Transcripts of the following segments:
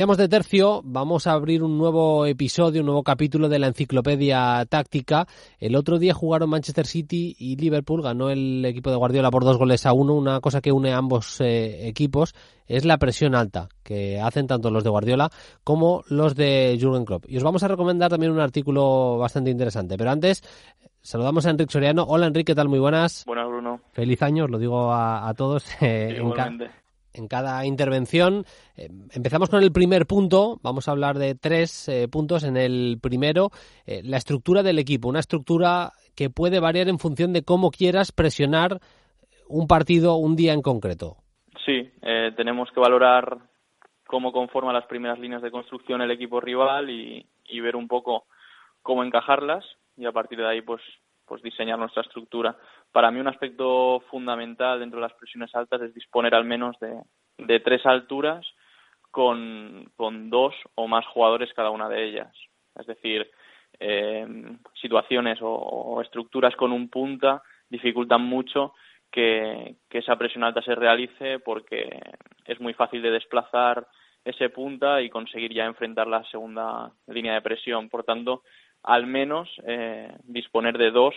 Cambiamos de tercio, vamos a abrir un nuevo episodio, un nuevo capítulo de la enciclopedia táctica. El otro día jugaron Manchester City y Liverpool, ganó el equipo de Guardiola por dos goles a uno. Una cosa que une a ambos eh, equipos es la presión alta que hacen tanto los de Guardiola como los de Jurgen Klopp. Y os vamos a recomendar también un artículo bastante interesante. Pero antes, saludamos a Enrique Soriano. Hola Enrique, ¿qué tal? Muy buenas. Buenas, Bruno. Feliz año, os lo digo a, todos. Eh, en cada intervención. Eh, empezamos con el primer punto, vamos a hablar de tres eh, puntos. En el primero, eh, la estructura del equipo, una estructura que puede variar en función de cómo quieras presionar un partido un día en concreto. Sí, tenemos que valorar cómo conforma las primeras líneas de construcción el equipo rival y, y ver un poco cómo encajarlas y a partir de ahí pues pues diseñar nuestra estructura. Para mí un aspecto fundamental dentro de las presiones altas es disponer al menos de, tres alturas con, dos o más jugadores cada una de ellas. Es decir, eh, situaciones o, estructuras con un punta dificultan mucho que, que, esa presión alta se realice porque es muy fácil de desplazar ese punta y conseguir ya enfrentar la segunda línea de presión. Por tanto, al menos eh, disponer de dos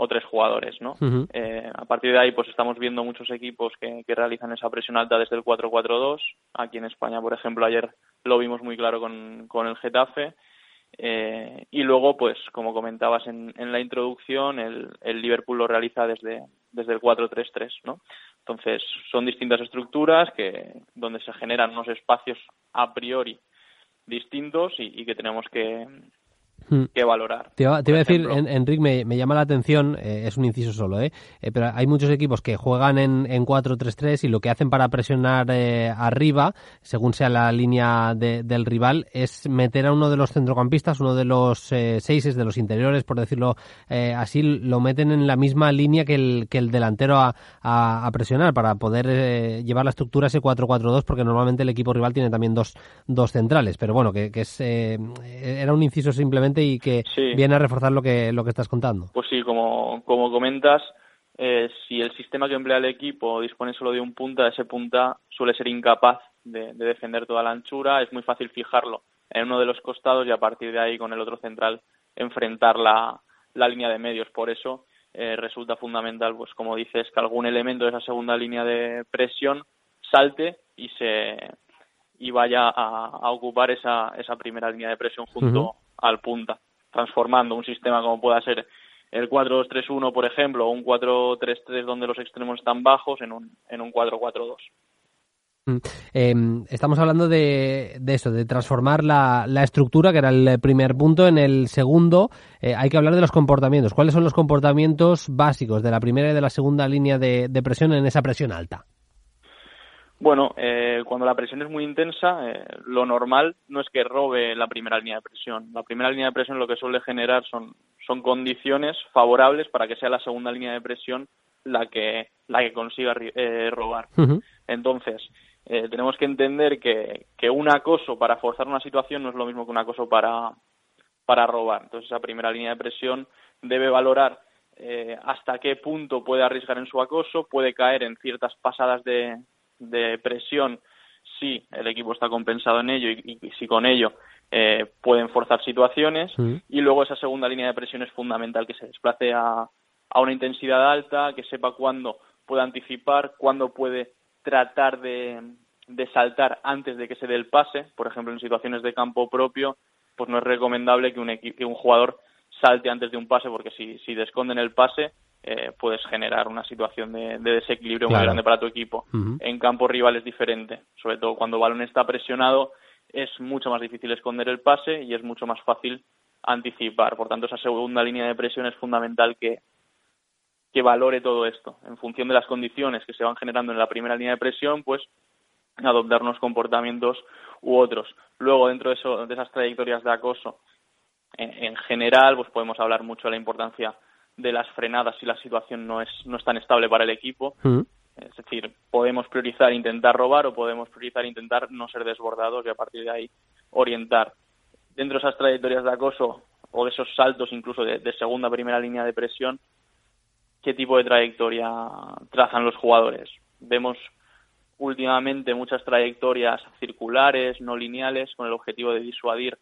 o tres jugadores, ¿no? eh, a partir de ahí, pues estamos viendo muchos equipos que, que realizan esa presión alta desde el 4-4-2. Aquí en España, por ejemplo, ayer lo vimos muy claro con, con el Getafe. Eh, y luego, pues, como comentabas en, en la introducción, el, el, Liverpool lo realiza desde, desde el 4-3-3, ¿no? Entonces, son distintas estructuras que, donde se generan unos espacios a priori distintos y, y que tenemos que. Que valorar. Te iba, a decir, Enrique, me, me, llama la atención, eh, es un inciso solo, ¿eh? ¿eh? pero hay muchos equipos que juegan en, en 4-3-3 y lo que hacen para presionar eh, arriba, según sea la línea del rival, es meter a uno de los centrocampistas, uno de los eh, seises, de los interiores, por decirlo eh, así, lo meten en la misma línea que el, que el delantero a, a, presionar para poder llevar la estructura ese 4-4-2, porque normalmente el equipo rival tiene también dos, dos centrales. Pero bueno, que, que es, era un inciso simplemente y que viene a reforzar lo que, lo que estás contando. Pues sí, como, como comentas, eh, si el sistema que emplea el equipo dispone solo de un punta, ese punta suele ser incapaz de, defender toda la anchura, es muy fácil fijarlo en uno de los costados y a partir de ahí con el otro central enfrentar la, la línea de medios. Por eso eh, resulta fundamental, pues como dices, que algún elemento de esa segunda línea de presión salte y se y vaya a, ocupar esa, esa primera línea de presión junto al punta, transformando un sistema como pueda ser el 4-2-3-1, por ejemplo, o un 4-3-3 donde los extremos están bajos en un, en un 4-4-2. Mm. Em, estamos hablando de, de, eso, de transformar la, la, estructura, que era el primer punto. En el segundo, eh, hay que hablar de los comportamientos. ¿Cuáles son los comportamientos básicos de la primera y de la segunda línea de presión en esa presión alta? Bueno, eh, cuando la presión es muy intensa, eh, lo normal no es que robe la primera línea de presión. La primera línea de presión lo que suele generar son, son condiciones favorables para que sea la segunda línea de presión la que, la que consiga eh, robar. Entonces, eh, tenemos que entender que, que un acoso para forzar una situación no es lo mismo que un acoso para, para robar. Entonces, esa primera línea de presión debe valorar eh, hasta qué punto puede arriesgar en su acoso, puede caer en ciertas pasadas de, de presión si el equipo está compensado en ello y, si con ello eh, pueden forzar situaciones. Y luego esa segunda línea de presión es fundamental que se desplace a, a una intensidad alta, que sepa cuándo puede anticipar, cuándo puede tratar de, de saltar antes de que se dé el pase, por ejemplo en situaciones de campo propio, pues no es recomendable que un, que un jugador salte antes de un pase porque si, si desconden el pase eh, puedes generar una situación de, desequilibrio muy grande para tu equipo. En campo rival es diferente, sobre todo cuando el balón está presionado es mucho más difícil esconder el pase y es mucho más fácil anticipar. Por tanto, esa segunda línea de presión es fundamental que, que valore todo esto. En función de las condiciones que se van generando en la primera línea de presión, pues adoptar unos comportamientos u otros. Luego, dentro de, eso, de esas trayectorias de acoso, en, general, pues podemos hablar mucho de la importancia de las frenadas si la situación no es, no es tan estable para el equipo. Mm. Es decir, podemos priorizar intentar robar o podemos priorizar intentar no ser desbordados y a partir de ahí orientar. Dentro de esas trayectorias de acoso o de esos saltos incluso de, de segunda primera línea de presión, ¿qué tipo de trayectoria trazan los jugadores? Vemos últimamente muchas trayectorias circulares, no lineales, con el objetivo de disuadir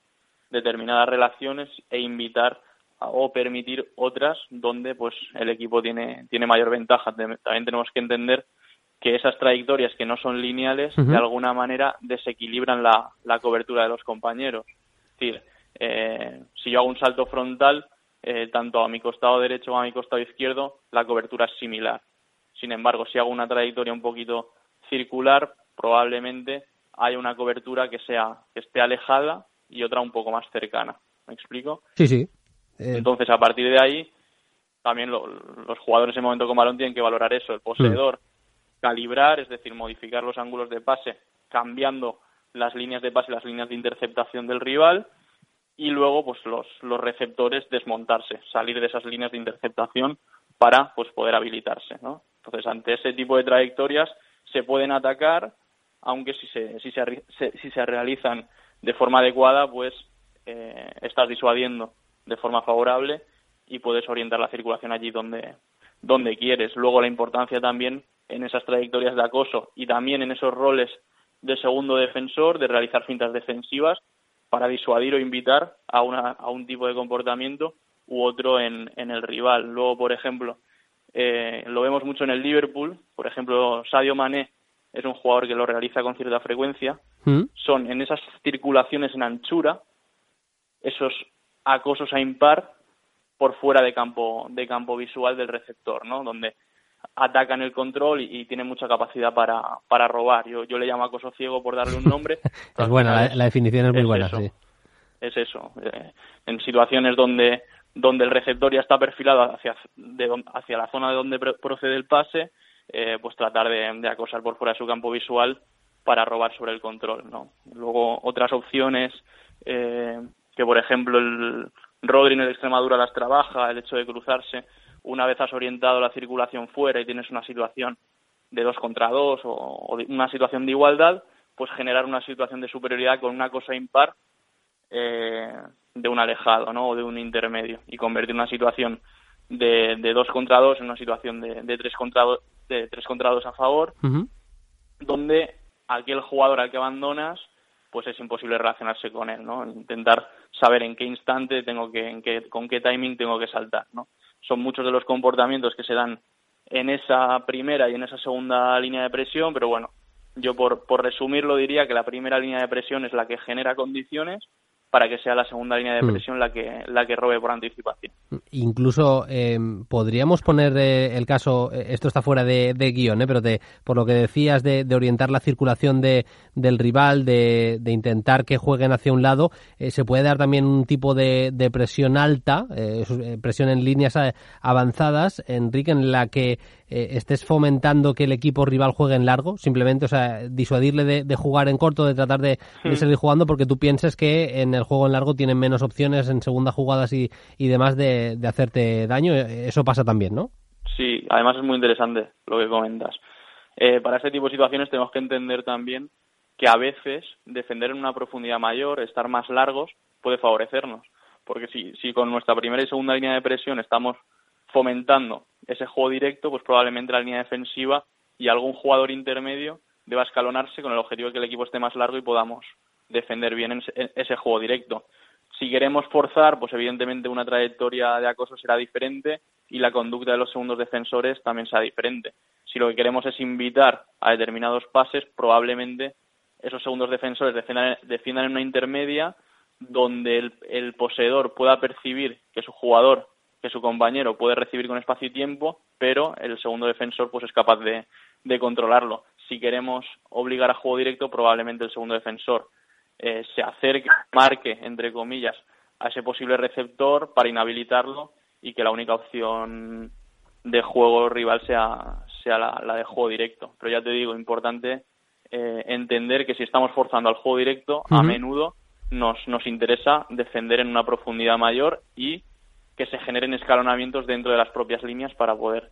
determinadas relaciones e invitar o permitir otras donde pues el equipo tiene, tiene mayor ventaja. También tenemos que entender que esas trayectorias que no son lineales de alguna manera desequilibran la, la, cobertura de los compañeros. Es decir, eh, si yo hago un salto frontal, eh, tanto a mi costado derecho como a mi costado izquierdo, la cobertura es similar. Sin embargo, si hago una trayectoria un poquito circular, probablemente haya una cobertura que sea que esté alejada y otra un poco más cercana. ¿Me explico? Sí, sí. Eh, Entonces, a partir de ahí, también los jugadores en momento con balón tienen que valorar eso, el poseedor, mm. calibrar, es decir, modificar los ángulos de pase, cambiando las líneas de pase y las líneas de interceptación del rival, y luego, pues los, los receptores desmontarse, salir de esas líneas de interceptación para pues poder habilitarse, ¿no? Entonces, ante ese tipo de trayectorias se pueden atacar, aunque si se, si se, si se realizan de forma adecuada, pues eh, estás disuadiendo de forma favorable y puedes orientar la circulación allí donde, donde quieres. Luego la importancia también en esas trayectorias de acoso y también en esos roles de segundo defensor, de realizar fintas defensivas para disuadir o invitar a, una, a un tipo de comportamiento u otro en, en el rival. Luego, por ejemplo, eh, lo vemos mucho en el Liverpool, por ejemplo, Sadio Mané es un jugador que lo realiza con cierta frecuencia, ¿Mm? son en esas circulaciones en anchura, esos acosos a impar por fuera de campo, de campo visual del receptor, ¿no? Donde atacan el control y, tienen mucha capacidad para, para robar. Yo, yo le llamo acoso ciego por darle un nombre. es buena, la, definición es muy buena, sí. Es eso. Eh, en situaciones donde, donde el receptor ya está perfilado hacia, de, hacia la zona de donde procede el pase, eh, pues tratar de, de, acosar por fuera de su campo visual para robar sobre el control, ¿no? Luego otras opciones eh, que por ejemplo el Rodri en el Extremadura las trabaja, el hecho de cruzarse, una vez has orientado la circulación fuera y tienes una situación de dos contra dos o, una situación de igualdad, pues generar una situación de superioridad con una cosa impar eh, de un alejado ¿no? o de un intermedio y convertir una situación de, de dos contra dos en una situación de, de tres contra dos de tres contra dos a favor donde aquel jugador al que abandonas pues es imposible relacionarse con él, ¿no? Intentar saber en qué instante tengo que, en qué, con qué timing tengo que saltar, ¿no? Son muchos de los comportamientos que se dan en esa primera y en esa segunda línea de presión, pero bueno, yo por, por resumirlo diría que la primera línea de presión es la que genera condiciones para que sea la segunda línea de mm. presión la que la que robe por anticipación. Incluso eh, podríamos poner eh, el caso, eh, esto está fuera de, guion, pero te, por lo que decías de, orientar la circulación de, del rival, de, intentar que jueguen hacia un lado, se puede dar también un tipo de, presión alta, presión en líneas avanzadas, Enrique, en la que estés fomentando que el equipo rival juegue en largo, simplemente, o sea, disuadirle de, jugar en corto, de tratar de, hmm. seguir jugando, porque tú pienses que en el juego en largo tienen menos opciones en segunda jugadas y, y demás de, hacerte daño. Eso pasa también, ¿no? Sí, además es muy interesante lo que comentas. Eh, para este tipo de situaciones tenemos que entender también que a veces defender en una profundidad mayor, estar más largos, puede favorecernos. Porque si, si con nuestra primera y segunda línea de presión estamos fomentando ese juego directo, pues probablemente la línea defensiva y algún jugador intermedio deba escalonarse con el objetivo de que el equipo esté más largo y podamos defender bien ese juego directo. Si queremos forzar, pues evidentemente una trayectoria de acoso será diferente y la conducta de los segundos defensores también será diferente. Si lo que queremos es invitar a determinados pases, probablemente esos segundos defensores defiendan, en una intermedia donde el, el, poseedor pueda percibir que su jugador, que su compañero puede recibir con espacio y tiempo, pero el segundo defensor pues es capaz de, de controlarlo. Si queremos obligar a juego directo, probablemente el segundo defensor eh, se acerque, marque, entre comillas, a ese posible receptor para inhabilitarlo y que la única opción de juego rival sea, sea la, de juego directo. Pero ya te digo, importante eh, entender que si estamos forzando al juego directo, a menudo nos, nos interesa defender en una profundidad mayor y que se generen escalonamientos dentro de las propias líneas para poder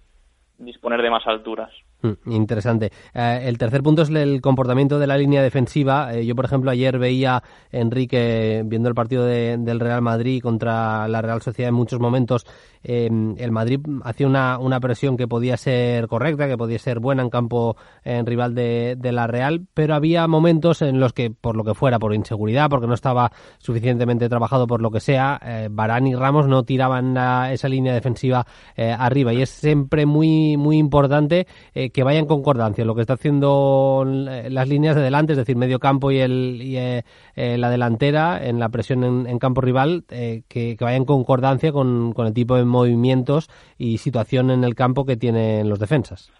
disponer de más alturas. Mm, interesante. Eh, el tercer punto es el comportamiento de la línea defensiva. Eh, yo, por ejemplo, ayer veía Enrique viendo el partido del Real Madrid contra la Real Sociedad en muchos momentos. Em, el Madrid hacía una, una, presión que podía ser correcta, que podía ser buena en campo en rival de, la Real, pero había momentos en los que, por lo que fuera, por inseguridad, porque no estaba suficientemente trabajado por lo que sea, eh, Barán y Ramos no tiraban esa línea defensiva arriba. Y es siempre muy, muy importante que vaya en concordancia lo que está haciendo las líneas de delante, es decir, medio campo y, el, eh, eh, la delantera en la presión en, campo rival, eh, que, vaya en concordancia con, el tipo de movimientos y situación en el campo que tienen los defensas.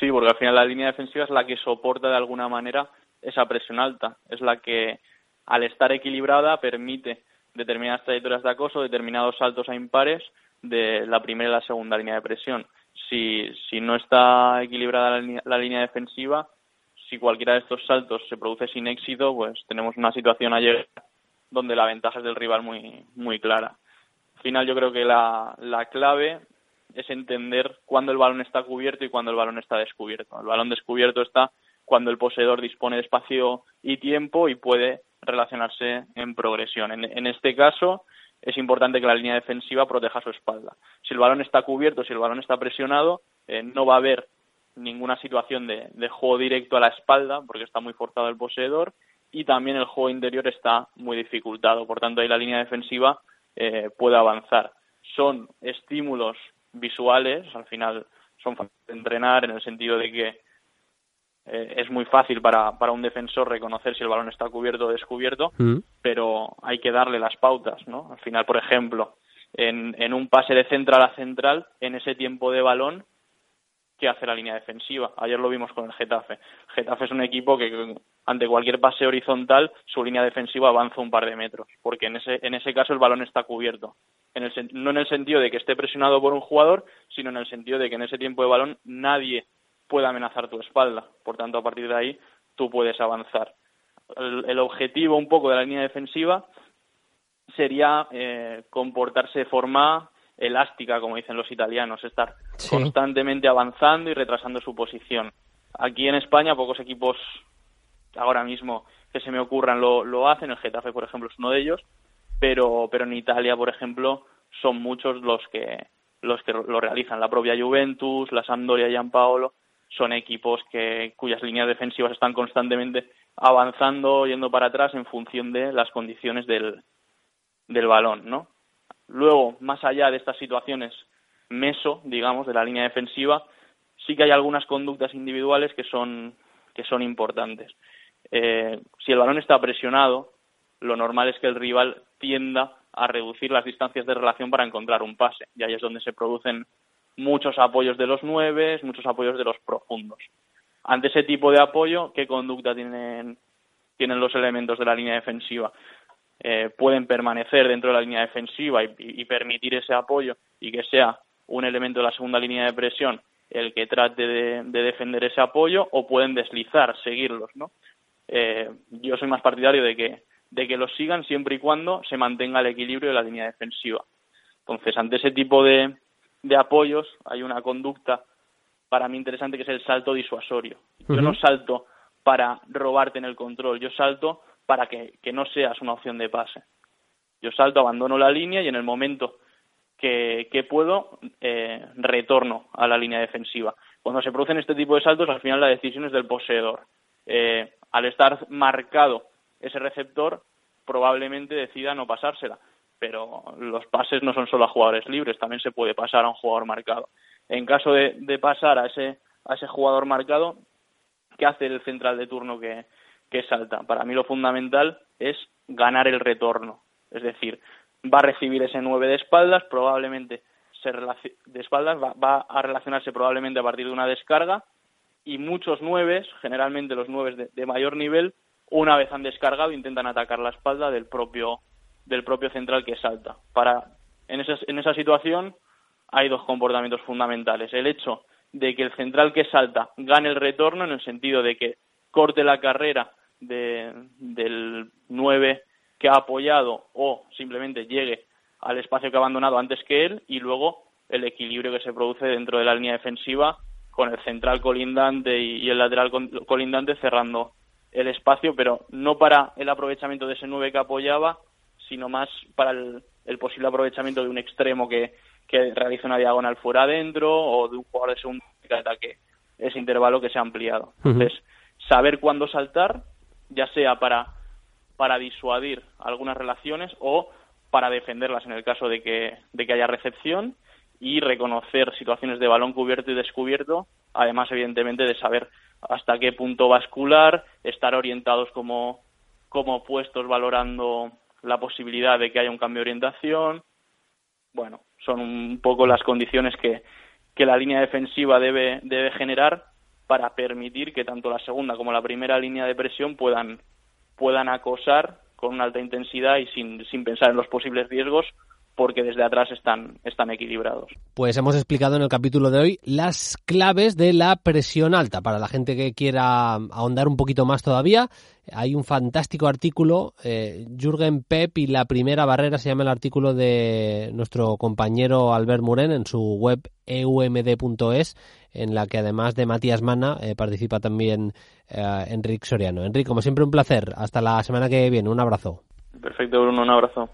Sí, porque al final la línea defensiva es la que soporta de alguna manera esa presión alta, es la que al estar equilibrada permite determinadas trayectorias de acoso, determinados saltos a impares de la primera y la segunda línea de presión si, si no está equilibrada la línea, defensiva, si cualquiera de estos saltos se produce sin éxito, pues tenemos una situación ayer donde la ventaja es del rival muy, muy clara. Al final yo creo que la, la clave es entender cuándo el balón está cubierto y cuándo el balón está descubierto. El balón descubierto está cuando el poseedor dispone de espacio y tiempo y puede relacionarse en progresión. En, en este caso, es importante que la línea defensiva proteja su espalda. Si el balón está cubierto, si el balón está presionado, eh, no va a haber ninguna situación de, juego directo a la espalda, porque está muy forzado el poseedor, y también el juego interior está muy dificultado. Por tanto, ahí la línea defensiva eh, puede avanzar. Son estímulos visuales, al final son fáciles de entrenar en el sentido de que eh, es muy fácil para, para un defensor reconocer si el balón está cubierto o descubierto, mm. pero hay que darle las pautas, ¿no? Al final, por ejemplo, en, en un pase de central a central, en ese tiempo de balón, ¿qué hace la línea defensiva? Ayer lo vimos con el Getafe. Getafe es un equipo que ante cualquier pase horizontal, su línea defensiva avanza un par de metros, porque en ese, en ese caso el balón está cubierto. En el, no en el sentido de que esté presionado por un jugador, sino en el sentido de que en ese tiempo de balón nadie puede amenazar tu espalda. Por tanto, a partir de ahí tú puedes avanzar. El, objetivo un poco de la línea defensiva sería eh, comportarse de forma elástica, como dicen los italianos, estar constantemente avanzando y retrasando su posición. Aquí en España pocos equipos ahora mismo que se me ocurran lo, lo hacen, el Getafe por ejemplo es uno de ellos, pero, pero en Italia por ejemplo son muchos los que los que lo realizan, la propia Juventus, la Sampdoria y Gianpaolo, son equipos que, cuyas líneas defensivas están constantemente avanzando, yendo para atrás en función de las condiciones del, del balón, ¿no? Luego, más allá de estas situaciones meso, digamos, de la línea defensiva, sí que hay algunas conductas individuales que son, que son importantes. Eh, si el balón está presionado, lo normal es que el rival tienda a reducir las distancias de relación para encontrar un pase, y ahí es donde se producen muchos apoyos de los nueve, muchos apoyos de los profundos. Ante ese tipo de apoyo, ¿qué conducta tienen, tienen los elementos de la línea defensiva? Eh, pueden permanecer dentro de la línea defensiva y, permitir ese apoyo y que sea un elemento de la segunda línea de presión el que trate de, defender ese apoyo o pueden deslizar, seguirlos, ¿no? Eh, yo soy más partidario de que, de que los sigan siempre y cuando se mantenga el equilibrio de la línea defensiva. Entonces, ante ese tipo de, de apoyos hay una conducta para mí interesante que es el salto disuasorio. Yo no salto para robarte en el control, yo salto para que, no seas una opción de pase. Yo salto, abandono la línea y en el momento que, que puedo, eh, retorno a la línea defensiva. Cuando se producen este tipo de saltos, al final la decisión es del poseedor. Eh, al estar marcado ese receptor, probablemente decida no pasársela pero los pases no son solo a jugadores libres, también se puede pasar a un jugador marcado. En caso de, pasar a ese, a ese jugador marcado, ¿qué hace el central de turno que, que salta? Para mí lo fundamental es ganar el retorno, es decir, va a recibir ese 9 de espaldas, probablemente se de espaldas va, va, a relacionarse probablemente a partir de una descarga y muchos nueves, generalmente los nueves de, de mayor nivel, una vez han descargado intentan atacar la espalda del propio del propio central que salta. Para, en, esa, en esa situación hay dos comportamientos fundamentales. El hecho de que el central que salta gane el retorno en el sentido de que corte la carrera de, del 9 que ha apoyado o simplemente llegue al espacio que ha abandonado antes que él y luego el equilibrio que se produce dentro de la línea defensiva con el central colindante y el lateral colindante cerrando el espacio, pero no para el aprovechamiento de ese 9 que apoyaba, sino más para el, posible aprovechamiento de un extremo que, que realiza una diagonal fuera adentro o de un jugador de segundo que ataque ese intervalo que se ha ampliado. Entonces, saber cuándo saltar, ya sea para, para disuadir algunas relaciones o para defenderlas en el caso de que, de que haya recepción y reconocer situaciones de balón cubierto y descubierto, además evidentemente de saber hasta qué punto bascular, estar orientados como, como puestos valorando la posibilidad de que haya un cambio de orientación. Bueno, son un poco las condiciones que, que la línea defensiva debe, debe generar para permitir que tanto la segunda como la primera línea de presión puedan, puedan acosar con una alta intensidad y sin, sin pensar en los posibles riesgos porque desde atrás están, están equilibrados. Pues hemos explicado en el capítulo de hoy las claves de la presión alta. Para la gente que quiera ahondar un poquito más todavía, hay un fantástico artículo, eh, Jürgen Pep y la primera barrera, se llama el artículo de nuestro compañero Albert Muren en su web eumd.es, en la que además de Matías Mana eh, participa también eh, Enrique Soriano. Enrique, como siempre, un placer. Hasta la semana que viene. Un abrazo. Perfecto, Bruno. Un abrazo.